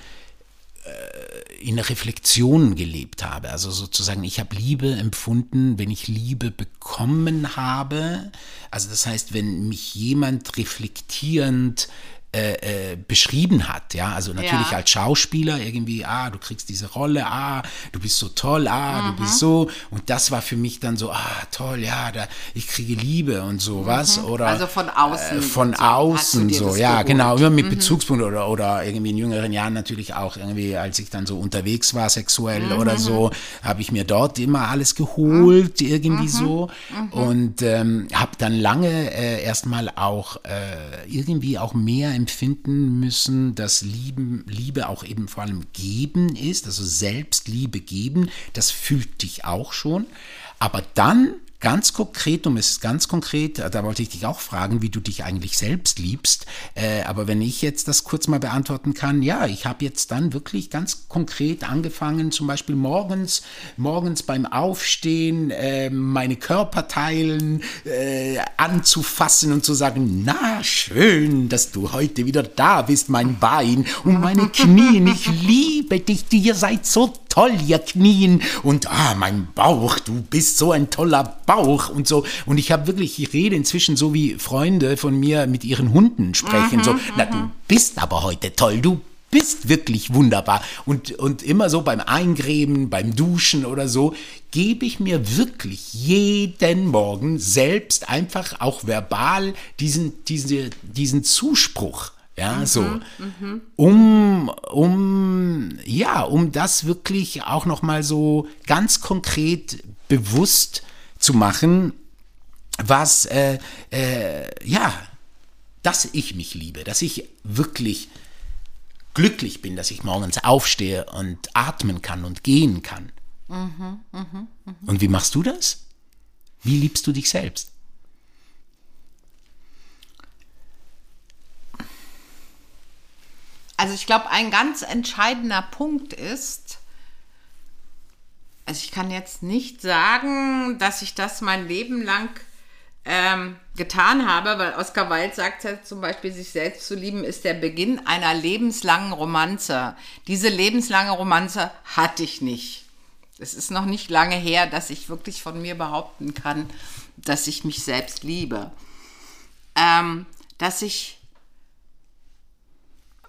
äh, in Reflexion gelebt habe. Also sozusagen, ich habe Liebe empfunden, wenn ich Liebe bekommen habe. Also das heißt, wenn mich jemand reflektierend äh, äh, beschrieben hat, ja, also natürlich ja. als Schauspieler irgendwie, ah, du kriegst diese Rolle, ah, du bist so toll, ah, mhm. du bist so und das war für mich dann so, ah, toll, ja, da, ich kriege Liebe und sowas mhm. oder also von außen, äh, von so, außen so, ja, genau, immer mit mhm. Bezugspunkt oder oder irgendwie in jüngeren Jahren natürlich auch irgendwie, als ich dann so unterwegs war sexuell mhm. oder so, habe ich mir dort immer alles geholt, irgendwie mhm. so mhm. und ähm, habe dann lange äh, erstmal auch äh, irgendwie auch mehr empfinden müssen, dass Lieben, Liebe auch eben vor allem geben ist, also Selbstliebe geben, das fühlt dich auch schon. Aber dann Ganz konkret, um es ganz konkret, da wollte ich dich auch fragen, wie du dich eigentlich selbst liebst. Äh, aber wenn ich jetzt das kurz mal beantworten kann, ja, ich habe jetzt dann wirklich ganz konkret angefangen, zum Beispiel morgens, morgens beim Aufstehen äh, meine Körperteilen äh, anzufassen und zu sagen, na schön, dass du heute wieder da bist, mein Bein und meine Knie. Ich liebe dich, ihr seid so toll, ihr Knien und ah, mein Bauch, du bist so ein toller Bauch und so. Und ich habe wirklich, ich rede inzwischen so wie Freunde von mir mit ihren Hunden sprechen, mhm, so, na, du mhm. bist aber heute toll, du bist wirklich wunderbar. Und, und immer so beim Eingräben, beim Duschen oder so, gebe ich mir wirklich jeden Morgen selbst einfach auch verbal diesen, diese, diesen Zuspruch. Ja, mhm, so. Mhm. Um, um, ja, um das wirklich auch nochmal so ganz konkret bewusst zu machen, was, äh, äh, ja, dass ich mich liebe, dass ich wirklich glücklich bin, dass ich morgens aufstehe und atmen kann und gehen kann. Mhm, mh, mh. Und wie machst du das? Wie liebst du dich selbst? Also ich glaube, ein ganz entscheidender Punkt ist, also ich kann jetzt nicht sagen, dass ich das mein Leben lang ähm, getan habe, weil Oscar Wilde sagt ja zum Beispiel, sich selbst zu lieben, ist der Beginn einer lebenslangen Romanze. Diese lebenslange Romanze hatte ich nicht. Es ist noch nicht lange her, dass ich wirklich von mir behaupten kann, dass ich mich selbst liebe. Ähm, dass ich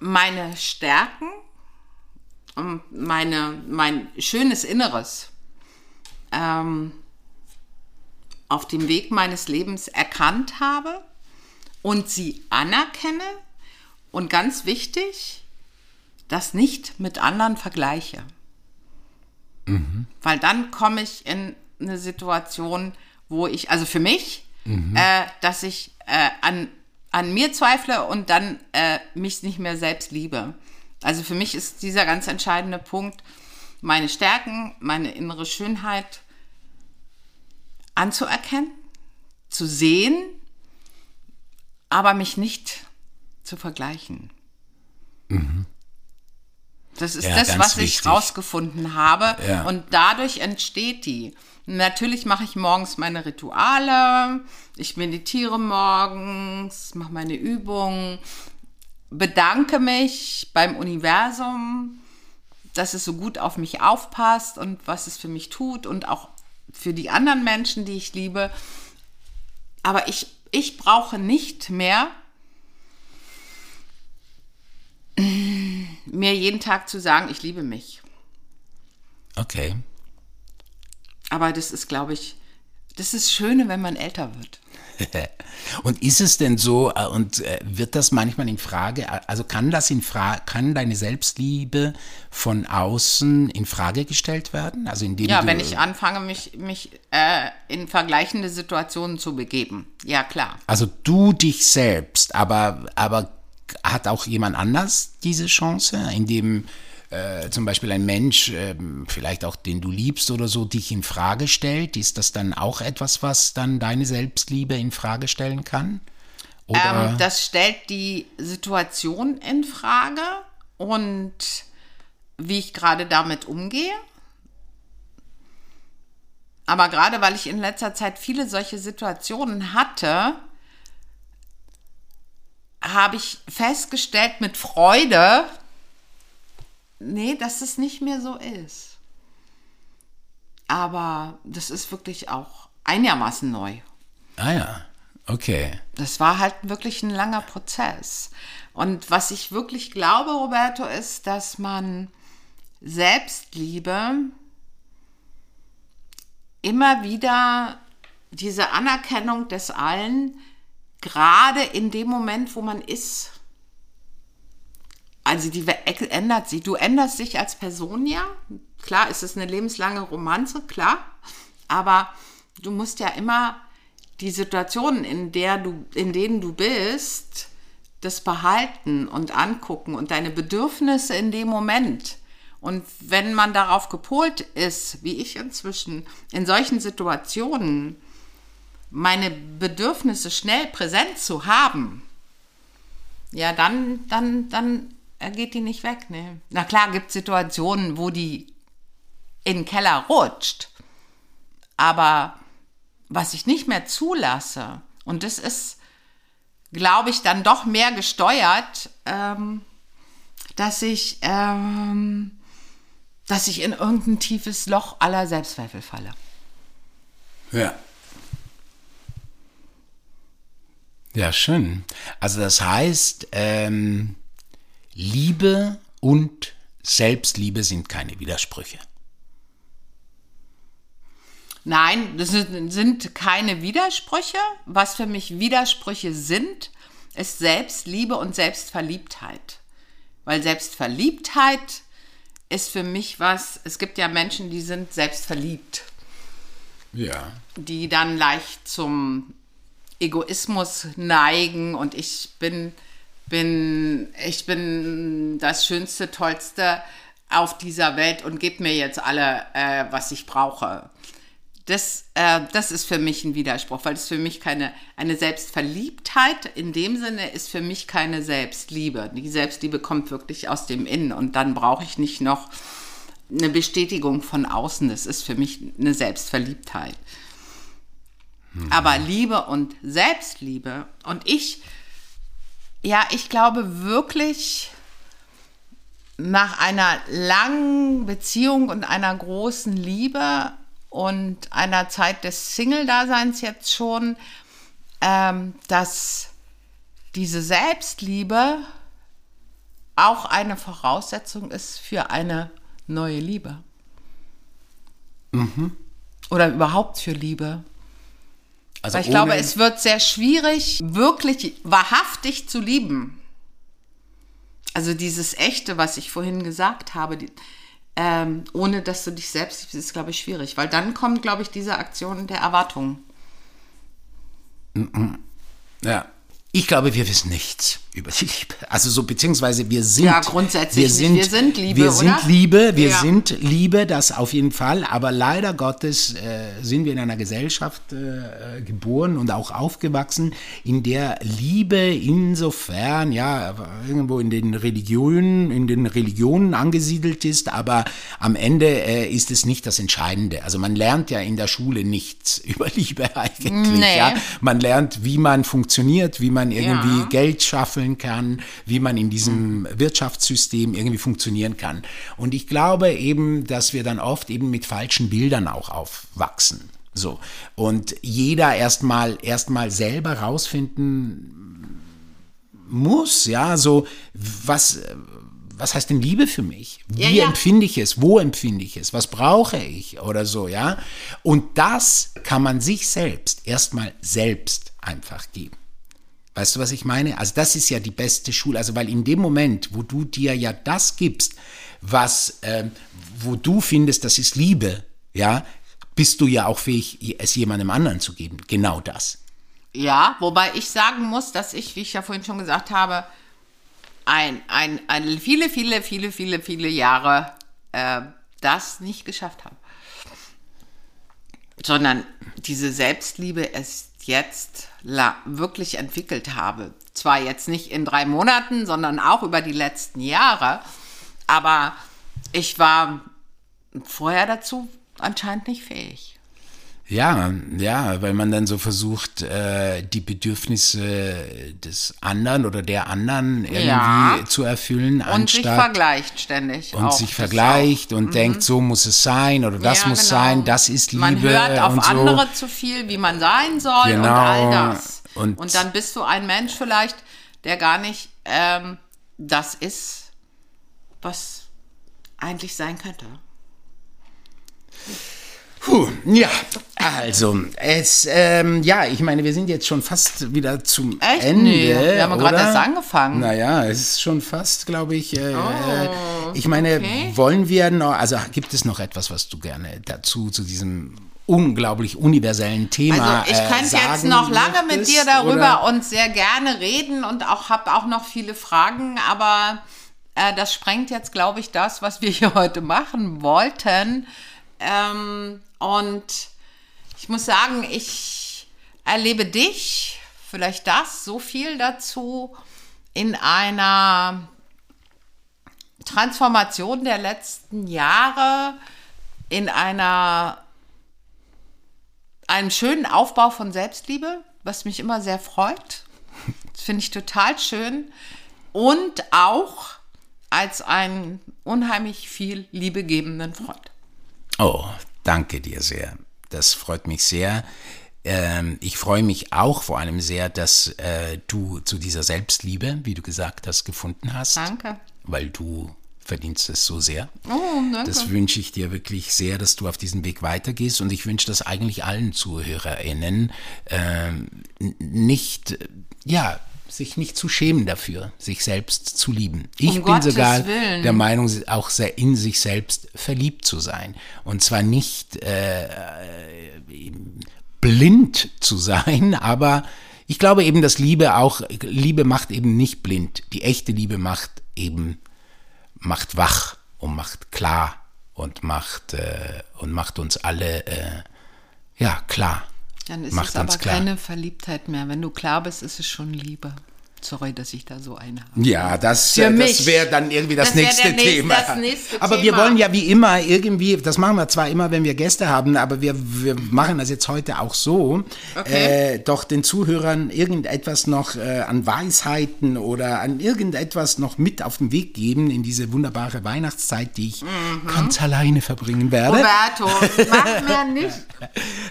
meine Stärken und meine, mein schönes Inneres ähm, auf dem Weg meines Lebens erkannt habe und sie anerkenne und ganz wichtig, das nicht mit anderen vergleiche. Mhm. Weil dann komme ich in eine Situation, wo ich, also für mich, mhm. äh, dass ich äh, an an mir zweifle und dann äh, mich nicht mehr selbst liebe. Also für mich ist dieser ganz entscheidende Punkt, meine Stärken, meine innere Schönheit anzuerkennen, zu sehen, aber mich nicht zu vergleichen. Das ist Ja, das, was ich wichtig. rausgefunden habe. Ja. Und dadurch entsteht die. Natürlich mache ich morgens meine Rituale, ich meditiere morgens, mache meine Übungen, bedanke mich beim Universum, dass es so gut auf mich aufpasst und was es für mich tut und auch für die anderen Menschen, die ich liebe. Aber ich, ich brauche nicht mehr mir jeden Tag zu sagen, ich liebe mich. Okay. Aber das ist, glaube ich, das ist Schöne, wenn man älter wird. Und ist es denn so, äh, und äh, wird das manchmal in Frage, also kann das in Frage, kann deine Selbstliebe von außen in Frage gestellt werden? Also indem Ja, wenn ich anfange, mich, mich äh, in vergleichende Situationen zu begeben. Ja, klar. Also du dich selbst, aber, aber hat auch jemand anders diese Chance, indem äh, zum Beispiel ein Mensch, ähm, vielleicht auch den du liebst oder so, dich in Frage stellt? Ist das dann auch etwas, was dann deine Selbstliebe in Frage stellen kann? Ähm, das stellt die Situation in Frage und wie ich gerade damit umgehe. Aber gerade weil ich in letzter Zeit viele solche Situationen hatte, habe ich festgestellt mit Freude, nee, dass es nicht mehr so ist. Aber das ist wirklich auch einigermaßen neu. ah ja, okay. Das war halt wirklich ein langer Prozess. Und was ich wirklich glaube, Roberto, ist, dass man Selbstliebe immer wieder diese Anerkennung des Allen, gerade in dem Moment, wo man ist, also die ändert sich. Du änderst dich als Person ja. Klar ist es eine lebenslange Romanze, klar. Aber du musst ja immer die Situationen, in, in denen du bist, das behalten und angucken und deine Bedürfnisse in dem Moment. Und wenn man darauf gepolt ist, wie ich inzwischen, in solchen Situationen meine Bedürfnisse schnell präsent zu haben, ja, dann, dann, dann geht die nicht weg. Ne? Na klar, gibt Situationen, wo die in den Keller rutscht. Aber was ich nicht mehr zulasse, und das ist, glaube ich, dann doch mehr gesteuert, ähm, dass ich, ähm, dass ich in irgendein tiefes Loch aller Selbstzweifel falle. Ja. Ja, schön. Also das heißt, ähm, Liebe und Selbstliebe sind keine Widersprüche. Nein, das sind, keine Widersprüche. Was für mich Widersprüche sind, ist Selbstliebe und Selbstverliebtheit. Weil Selbstverliebtheit ist für mich was, es gibt ja Menschen, die sind selbstverliebt, Ja. die dann leicht zum Egoismus neigen und ich bin, bin, ich bin das Schönste, Tollste auf dieser Welt und gib mir jetzt alle, äh, was ich brauche. Das, äh, das ist für mich ein Widerspruch, weil es für mich keine, eine Selbstverliebtheit in dem Sinne ist für mich keine Selbstliebe. Die Selbstliebe kommt wirklich aus dem Innen und dann brauche ich nicht noch eine Bestätigung von außen. Das ist für mich eine Selbstverliebtheit. Aber Liebe und Selbstliebe und ich, ja, ich glaube wirklich nach einer langen Beziehung und einer großen Liebe und einer Zeit des Single-Daseins jetzt schon, ähm, dass diese Selbstliebe auch eine Voraussetzung ist für eine neue Liebe. Oder überhaupt für Liebe. Also Weil ich glaube, es wird sehr schwierig, wirklich wahrhaftig zu lieben. Also dieses Echte, was ich vorhin gesagt habe, die, ähm, ohne dass du dich selbst liebst, ist, glaube ich, schwierig. Weil dann kommt, glaube ich, diese Aktion der Erwartung. Ja. Ich glaube, wir wissen nichts. Über die Liebe. Also so, beziehungsweise wir sind. Ja, grundsätzlich wir sind, Wir sind Liebe, Wir sind oder? Liebe, wir Ja. sind Liebe, das auf jeden Fall. Aber leider Gottes äh, sind wir in einer Gesellschaft äh, äh, geboren und auch aufgewachsen, in der Liebe insofern, ja, irgendwo in den Religionen, in den Religionen angesiedelt ist, aber am Ende äh, ist es nicht das Entscheidende. Also man lernt ja in der Schule nichts über Liebe eigentlich. Nee. Ja? Man lernt, wie man funktioniert, wie man irgendwie Ja. Geld schaffeln kann, wie man in diesem Wirtschaftssystem irgendwie funktionieren kann. Und ich glaube eben, dass wir dann oft eben mit falschen Bildern auch aufwachsen. So. Und jeder erstmal erstmal selber rausfinden muss, ja, so was was heißt denn Liebe für mich? Wie Ja, ja. empfinde ich es? Wo empfinde ich es? Was brauche ich? Oder so, ja? Und das kann man sich selbst erstmal selbst einfach geben. Weißt du, was ich meine? Also das ist ja die beste Schule. Also weil in dem Moment, wo du dir ja das gibst, was, ähm, wo du findest, das ist Liebe, ja, bist du ja auch fähig, es jemandem anderen zu geben. Genau das. Ja, wobei ich sagen muss, dass ich, wie ich ja vorhin schon gesagt habe, ein, ein, ein viele, viele, viele, viele, viele Jahre äh, das nicht geschafft habe. Sondern diese Selbstliebe erst jetzt wirklich entwickelt habe. Zwar jetzt nicht in drei Monaten, sondern auch über die letzten Jahre. Aber ich war vorher dazu anscheinend nicht fähig. Ja, ja, weil man dann so versucht, äh, die Bedürfnisse des anderen oder der anderen irgendwie Ja. zu erfüllen, Und sich vergleicht ständig. und auch. sich vergleicht und denkt, so muss es sein oder das Ja, muss genau. sein, das ist Liebe Man hört auf und so. andere zu viel, wie man sein soll und Genau. all das. Und- Und, dann bist du ein Mensch vielleicht, der gar nicht ähm, das ist, was eigentlich sein könnte. Puh, ja, also es, ähm, ja, ich meine, wir sind jetzt schon fast wieder zum Echt? Ende. Nee, wir haben gerade erst angefangen. Naja, es ist schon fast, glaube ich. Äh, Oh, ich meine, okay. wollen wir noch, also gibt es noch etwas, was du gerne dazu, zu diesem unglaublich universellen Thema Also ich äh, könnte jetzt sagen noch lange mit dir darüber oder? und sehr gerne reden und auch habe auch noch viele Fragen, aber äh, das sprengt jetzt, glaube ich, das, was wir hier heute machen wollten. Ähm, und ich muss sagen, ich erlebe dich, vielleicht das, so viel dazu, in einer Transformation der letzten Jahre, in einer einen schönen Aufbau von Selbstliebe, was mich immer sehr freut. Das finde ich total schön. Und auch als einen unheimlich viel liebegebenden Freund. Oh, danke dir sehr. Das freut mich sehr. Ähm, ich freue mich auch vor allem sehr, dass äh, du zu dieser Selbstliebe, wie du gesagt hast, gefunden hast. Danke. Weil du verdienst es so sehr. Oh, danke. Das wünsche ich dir wirklich sehr, dass du auf diesen Weg weitergehst. Und ich wünsche das eigentlich allen ZuhörerInnen, ähm, nicht, äh, ja, sich nicht zu schämen dafür, sich selbst zu lieben. Ich Um bin Gottes sogar Willen. der Meinung, auch sehr in sich selbst verliebt zu sein. Und zwar nicht äh, blind zu sein, aber ich glaube eben, dass Liebe auch, Liebe macht eben nicht blind. Die echte Liebe macht eben macht wach und macht klar und macht äh, und macht uns alle äh, ja klar. Dann ist macht es aber keine Verliebtheit mehr. Wenn du klar bist, ist es schon Liebe. Sorry, dass ich da so eine habe. Ja, das, Für das wäre dann irgendwie das, Das nächste nächste- Thema. das nächste aber wir Thema. wollen ja wie immer irgendwie, das machen wir zwar immer, wenn wir Gäste haben, aber wir, wir machen das jetzt heute auch so, Okay. äh, doch den Zuhörern irgendetwas noch äh, an Weisheiten oder an irgendetwas noch mit auf den Weg geben in diese wunderbare Weihnachtszeit, die ich Mhm. ganz alleine verbringen werde. Roberto, mach mir nicht.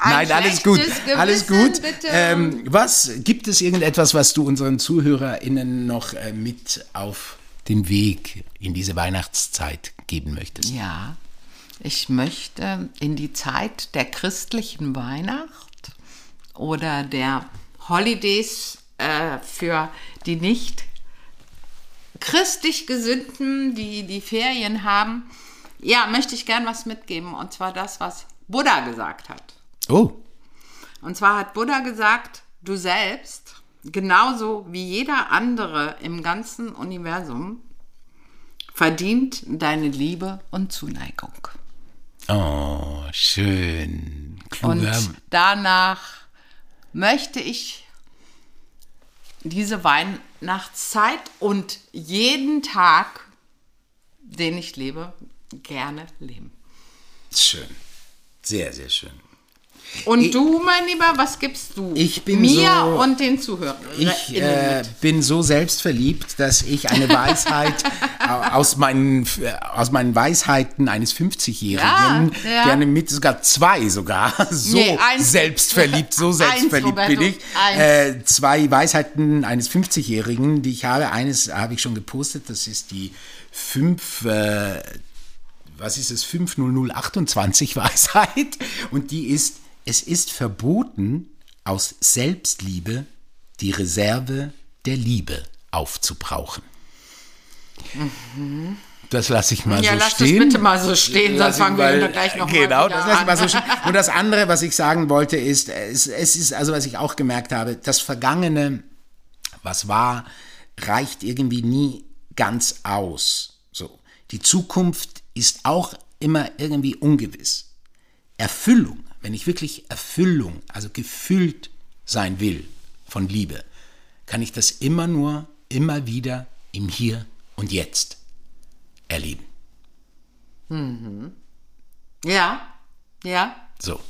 Ein Nein, alles gut. schlechtes Alles Gewissen, gut. Bitte. Ähm, was gibt es irgendetwas, was du unseren ZuhörerInnen noch äh, mit auf den Weg in diese Weihnachtszeit geben möchtest? Ja, ich möchte in die Zeit der christlichen Weihnacht oder der Holidays äh, für die nicht christlich Gesinnten, die die Ferien haben, ja, möchte ich gern was mitgeben. Und zwar das, was Buddha gesagt hat. Oh, Und zwar hat Buddha gesagt, du selbst genauso wie jeder andere im ganzen Universum, verdient deine Liebe und Zuneigung. Oh, schön. Kluger. Und danach möchte ich diese Weihnachtszeit und jeden Tag, den ich lebe, gerne leben. Schön. Sehr, sehr schön. Und Ich- du, mein Lieber, was gibst du Ich bin mir so- und den Zuhörern? Ich äh, bin so selbstverliebt, dass ich eine Weisheit au- aus meinen, äh, aus meinen Weisheiten eines 50-Jährigen Ja, ja. gerne mit, sogar zwei sogar, so Nee, eins- selbstverliebt, so selbstverliebt Roberto, bin ich. eins. Äh, zwei Weisheiten eines 50-Jährigen, die ich habe. Eines habe ich schon gepostet, das ist die 5, äh, was ist es, 50028 Weisheit. Und die ist, es ist verboten, aus Selbstliebe die Reserve der Liebe aufzubrauchen. Das lasse ich mal Ja, so lass das stehen. bitte mal so stehen, Lass sonst ich fangen wir mal- wieder gleich noch mal Genau, das lasse ich mal an. so stehen. Und das andere, was ich sagen wollte, ist, es, es ist, also was ich auch gemerkt habe, das Vergangene, was war, reicht irgendwie nie ganz aus. So. Die Zukunft ist auch immer irgendwie ungewiss. Erfüllung, wenn ich wirklich Erfüllung, also gefüllt sein will von Liebe, kann ich das immer nur, immer wieder im Hier und Jetzt erleben. Ja, ja. So.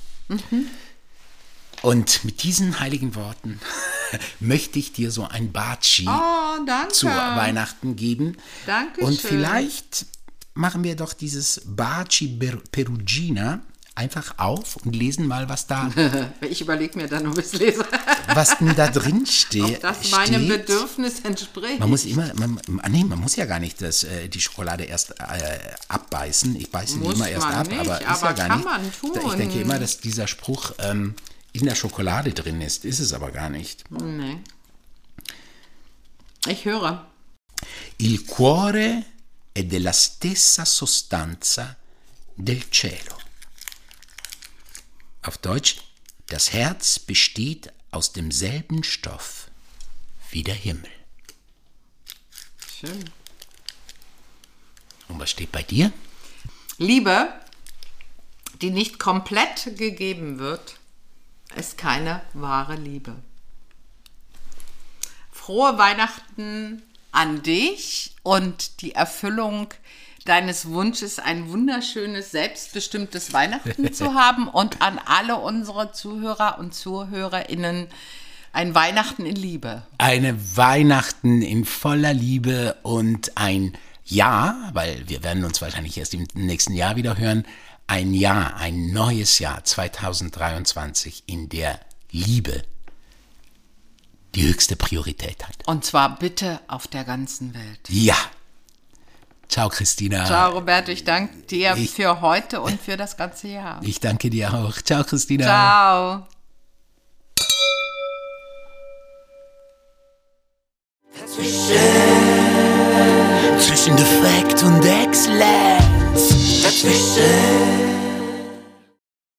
Und mit diesen heiligen Worten möchte ich dir so ein Batschi Oh, danke. zu Weihnachten geben. Dankeschön. Und vielleicht machen wir doch dieses Baci Per- Perugina einfach auf und lesen mal, was da, Ich überlege mir dann, ob ich es lese. was denn da drin steht. Das meinem steht. Bedürfnis entspricht. Man muss immer, man, nee, man muss ja gar nicht das, äh, die Schokolade erst äh, abbeißen. Ich beiße die immer erst ab, nicht, aber ist aber ja gar kann nicht. man tun. Ich denke immer, dass dieser Spruch ähm, in der Schokolade drin ist. Ist es aber gar nicht. nee. Ich höre. Il cuore è della stessa sostanza del cielo. Auf Deutsch, das Herz besteht aus demselben Stoff wie der Himmel. Schön. Und was steht bei dir? Liebe, die nicht komplett gegeben wird, ist keine wahre Liebe. Frohe Weihnachten an dich und die Erfüllung deines Wunsches, ein wunderschönes, selbstbestimmtes Weihnachten zu haben und an alle unsere Zuhörer und Zuhörerinnen ein Weihnachten in Liebe. Eine Weihnachten in voller Liebe und ein Jahr, weil wir werden uns wahrscheinlich erst im nächsten Jahr wieder hören, ein Jahr, ein neues Jahr 2023, in der Liebe die höchste Priorität hat. Und zwar bitte auf der ganzen Welt. Ja. Ciao, Christina. Ciao, Roberto, ich danke dir Ich- für heute und für das ganze Jahr. Ich danke dir auch. Ciao, Christina. Ciao. Zwischen Defekt und Exzellenz. Dazwischen